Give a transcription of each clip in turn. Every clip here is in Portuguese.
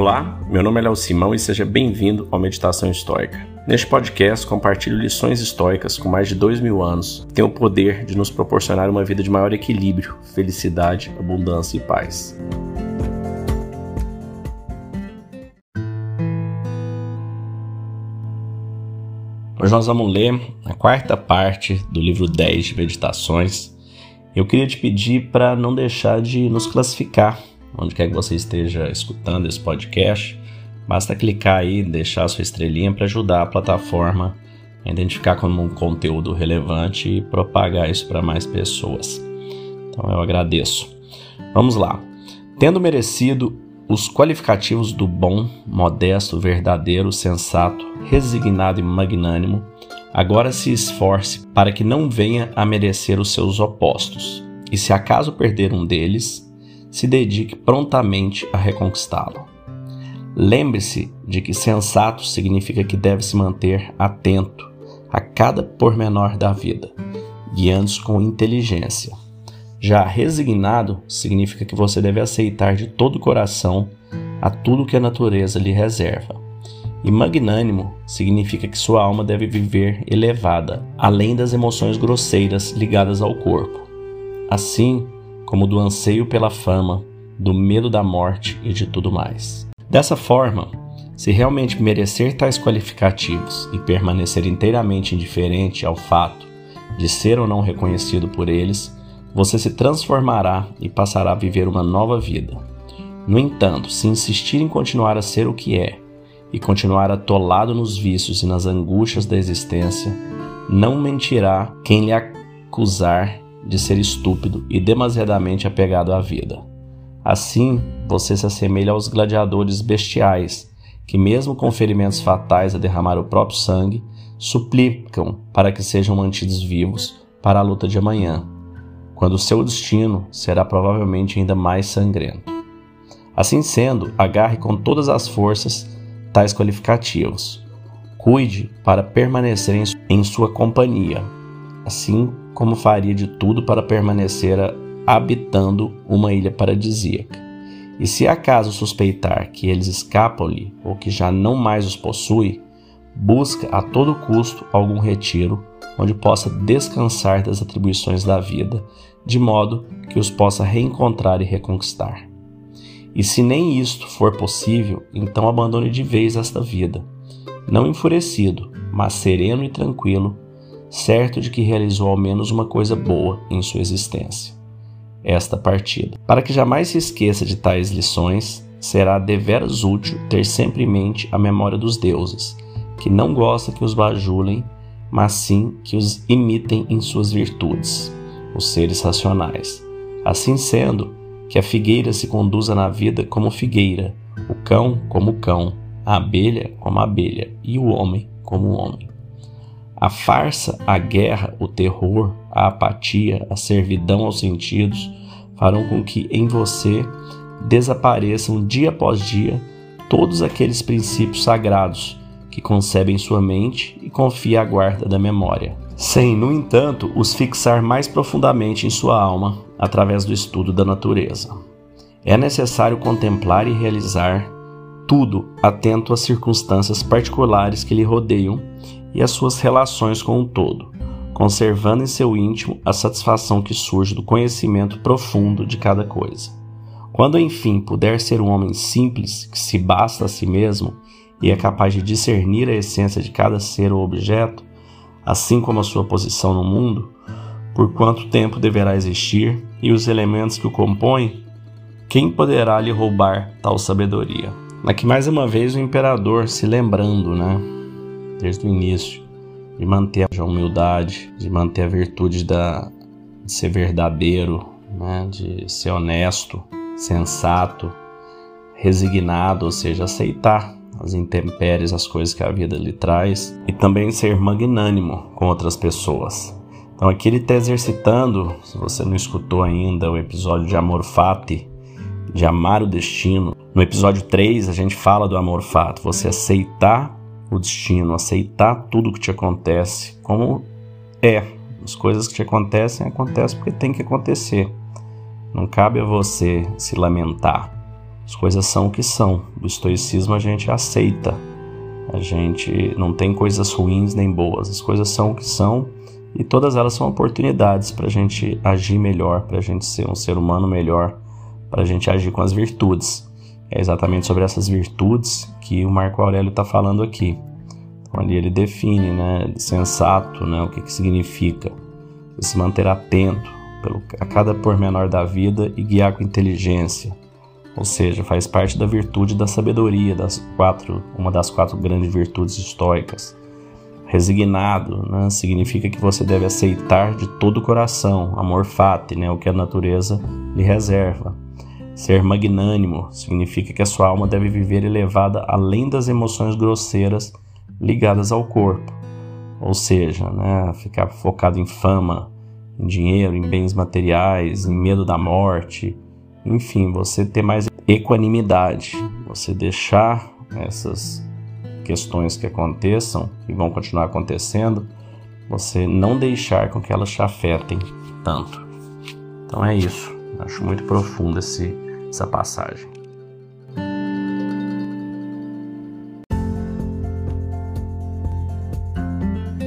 Olá, meu nome é Léo Simão e seja bem-vindo ao Meditação Histórica. Neste podcast, compartilho lições históricas com mais de dois mil anos que têm o poder de nos proporcionar uma vida de maior equilíbrio, felicidade, abundância e paz. Hoje nós vamos ler a quarta parte do livro 10 de Meditações. Eu queria te pedir para não deixar de nos classificar, onde quer que você esteja escutando esse podcast. Basta clicar aí, deixar sua estrelinha para ajudar a plataforma a identificar como um conteúdo relevante e propagar isso para mais pessoas. Então eu agradeço. Vamos lá. Tendo merecido os qualificativos do bom, modesto, verdadeiro, sensato, resignado e magnânimo, agora se esforce para que não venha a merecer os seus opostos, e se acaso perder um deles, se dedique prontamente a reconquistá-lo. Lembre-se de que sensato significa que deve se manter atento a cada pormenor da vida, guiando-se com inteligência já resignado significa que você deve aceitar de todo o coração a tudo que a natureza lhe reserva. E magnânimo significa que sua alma deve viver elevada, além das emoções grosseiras ligadas ao corpo, assim como do anseio pela fama, do medo da morte e de tudo mais. Dessa forma, se realmente merecer tais qualificativos e permanecer inteiramente indiferente ao fato de ser ou não reconhecido por eles, você se transformará e passará a viver uma nova vida. No entanto, se insistir em continuar a ser o que é e continuar atolado nos vícios e nas angústias da existência, não mentirá quem lhe acusar de ser estúpido e demasiadamente apegado à vida. Assim, você se assemelha aos gladiadores bestiais que, mesmo com ferimentos fatais a derramar o próprio sangue, suplicam para que sejam mantidos vivos para a luta de amanhã quando seu destino será provavelmente ainda mais sangrento. Assim sendo, agarre com todas as forças tais qualificativos. Cuide para permanecer em sua companhia, assim como faria de tudo para permanecer habitando uma ilha paradisíaca. E se acaso suspeitar que eles escapam-lhe ou que já não mais os possui, busca a todo custo algum retiro onde possa descansar das atribuições da vida, de modo que os possa reencontrar e reconquistar. E se nem isto for possível, então abandone de vez esta vida, não enfurecido, mas sereno e tranquilo, certo de que realizou ao menos uma coisa boa em sua existência. Esta partida. Para que jamais se esqueça de tais lições, será deveras útil ter sempre em mente a memória dos deuses, que não gosta que os bajulem mas sim que os imitem em suas virtudes, os seres racionais. Assim sendo, que a figueira se conduza na vida como figueira, o cão como cão, a abelha como abelha e o homem como homem. A farsa, a guerra, o terror, a apatia, a servidão aos sentidos farão com que em você desapareçam dia após dia todos aqueles princípios sagrados que concebe em sua mente e confia à guarda da memória, sem, no entanto, os fixar mais profundamente em sua alma através do estudo da natureza. É necessário contemplar e realizar tudo atento às circunstâncias particulares que lhe rodeiam e às suas relações com o todo, conservando em seu íntimo a satisfação que surge do conhecimento profundo de cada coisa. Quando enfim puder ser um homem simples que se basta a si mesmo e é capaz de discernir a essência de cada ser ou objeto, assim como a sua posição no mundo, por quanto tempo deverá existir e os elementos que o compõem, quem poderá lhe roubar tal sabedoria? Aqui mais uma vez o imperador se lembrando, né, desde o início, de manter a humildade, de manter a virtude da, de ser verdadeiro, né, de ser honesto, sensato, resignado, ou seja, aceitar as intempéries, as coisas que a vida lhe traz, e também ser magnânimo com outras pessoas. Então aqui ele está exercitando, se você não escutou ainda o episódio de Amor Fati, de amar o destino. No episódio 3 a gente fala do amor fato, você aceitar o destino, aceitar tudo que te acontece como é. As coisas que te acontecem acontecem porque tem que acontecer. Não cabe a você se lamentar As coisas são o que são. Do estoicismo a gente aceita. A gente não tem coisas ruins nem boas. As coisas são o que são e todas elas são oportunidades para a gente agir melhor, para a gente ser um ser humano melhor, para a gente agir com as virtudes. É exatamente sobre essas virtudes que o Marco Aurélio está falando aqui. Ali ele define, né, sensato, né, o que, que significa se manter atento pelo, a cada pormenor da vida e guiar com inteligência. Ou seja, faz parte da virtude da sabedoria, das quatro, uma das quatro grandes virtudes estoicas. Resignado né, significa que você deve aceitar de todo o coração, amor fati, né, o que a natureza lhe reserva. Ser magnânimo significa que a sua alma deve viver elevada além das emoções grosseiras ligadas ao corpo. Ou seja, né, ficar focado em fama, em dinheiro, em bens materiais, em medo da morte, enfim, você ter mais equanimidade, você deixar essas questões que aconteçam e vão continuar acontecendo, você não deixar com que elas te afetem tanto. Então é isso. Acho muito profundo esse, essa passagem.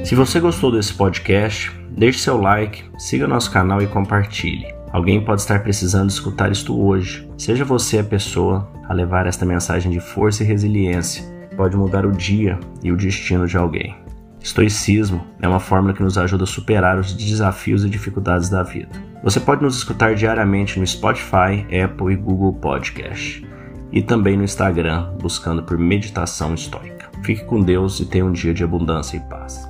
Se você gostou desse podcast, deixe seu like, siga nosso canal e compartilhe. Alguém pode estar precisando escutar isto hoje. Seja você a pessoa a levar esta mensagem de força e resiliência. Pode mudar o dia e o destino de alguém. Estoicismo é uma fórmula que nos ajuda a superar os desafios e dificuldades da vida. Você pode nos escutar diariamente no Spotify, Apple e Google Podcast. E também no Instagram, buscando por Meditação Estoica. Fique com Deus e tenha um dia de abundância e paz.